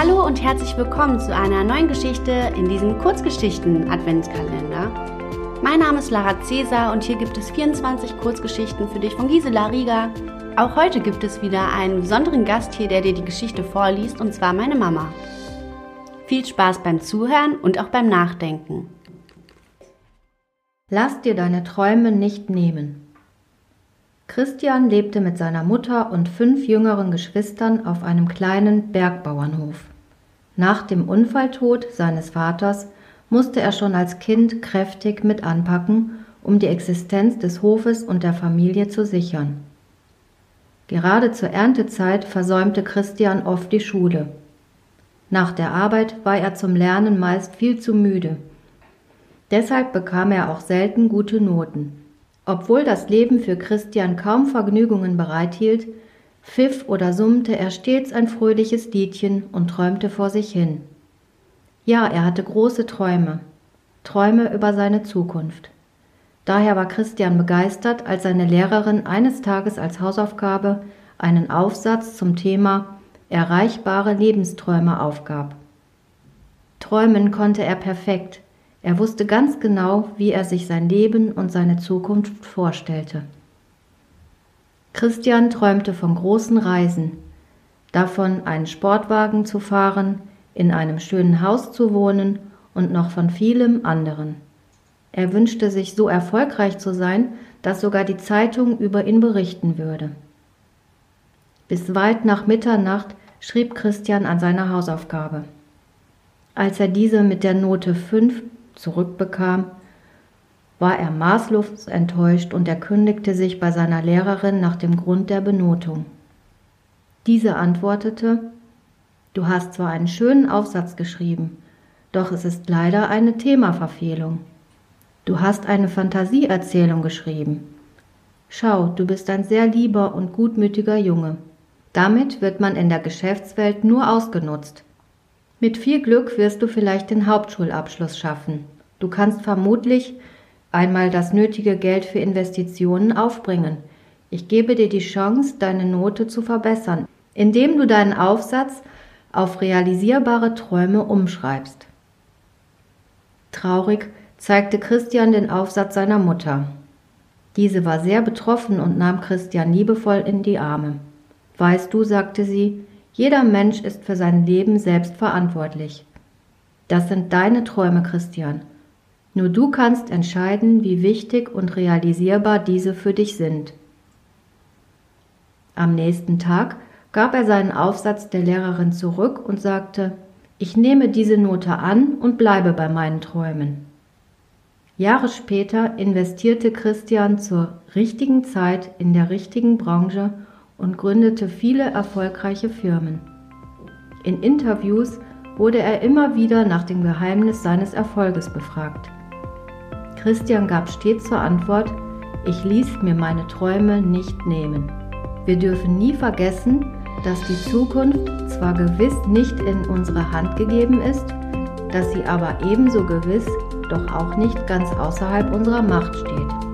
Hallo und herzlich willkommen zu einer neuen Geschichte in diesem Kurzgeschichten-Adventskalender. Mein Name ist Lara Cäsar und hier gibt es 24 Kurzgeschichten für dich von Gisela Rieger. Auch heute gibt es wieder einen besonderen Gast hier, der dir die Geschichte vorliest, und zwar meine Mama. Viel Spaß beim Zuhören und auch beim Nachdenken. Lass dir deine Träume nicht nehmen. Christian lebte mit seiner Mutter und fünf jüngeren Geschwistern auf einem kleinen Bergbauernhof. Nach dem Unfalltod seines Vaters musste er schon als Kind kräftig mit anpacken, um die Existenz des Hofes und der Familie zu sichern. Gerade zur Erntezeit versäumte Christian oft die Schule. Nach der Arbeit war er zum Lernen meist viel zu müde. Deshalb bekam er auch selten gute Noten. Obwohl das Leben für Christian kaum Vergnügungen bereithielt, pfiff oder summte er stets ein fröhliches Liedchen und träumte vor sich hin. Ja, er hatte große Träume, Träume über seine Zukunft. Daher war Christian begeistert, als seine Lehrerin eines Tages als Hausaufgabe einen Aufsatz zum Thema erreichbare Lebensträume aufgab. Träumen konnte er perfekt, er wusste ganz genau, wie er sich sein Leben und seine Zukunft vorstellte. Christian träumte von großen Reisen, davon einen Sportwagen zu fahren, in einem schönen Haus zu wohnen und noch von vielem anderen. Er wünschte sich so erfolgreich zu sein, dass sogar die Zeitung über ihn berichten würde. Bis weit nach Mitternacht schrieb Christian an seiner Hausaufgabe. Als er diese mit der Note 5 zurückbekam, war er maßlos enttäuscht und erkündigte sich bei seiner Lehrerin nach dem Grund der Benotung. Diese antwortete Du hast zwar einen schönen Aufsatz geschrieben, doch es ist leider eine Themaverfehlung. Du hast eine Fantasieerzählung geschrieben. Schau, du bist ein sehr lieber und gutmütiger Junge. Damit wird man in der Geschäftswelt nur ausgenutzt. Mit viel Glück wirst du vielleicht den Hauptschulabschluss schaffen. Du kannst vermutlich einmal das nötige Geld für Investitionen aufbringen. Ich gebe dir die Chance, deine Note zu verbessern, indem du deinen Aufsatz auf realisierbare Träume umschreibst. Traurig zeigte Christian den Aufsatz seiner Mutter. Diese war sehr betroffen und nahm Christian liebevoll in die Arme. Weißt du, sagte sie, jeder Mensch ist für sein Leben selbst verantwortlich. Das sind deine Träume, Christian. Nur du kannst entscheiden, wie wichtig und realisierbar diese für dich sind. Am nächsten Tag gab er seinen Aufsatz der Lehrerin zurück und sagte, ich nehme diese Note an und bleibe bei meinen Träumen. Jahre später investierte Christian zur richtigen Zeit in der richtigen Branche und gründete viele erfolgreiche Firmen. In Interviews wurde er immer wieder nach dem Geheimnis seines Erfolges befragt. Christian gab stets zur Antwort, ich ließ mir meine Träume nicht nehmen. Wir dürfen nie vergessen, dass die Zukunft zwar gewiss nicht in unsere Hand gegeben ist, dass sie aber ebenso gewiss doch auch nicht ganz außerhalb unserer Macht steht.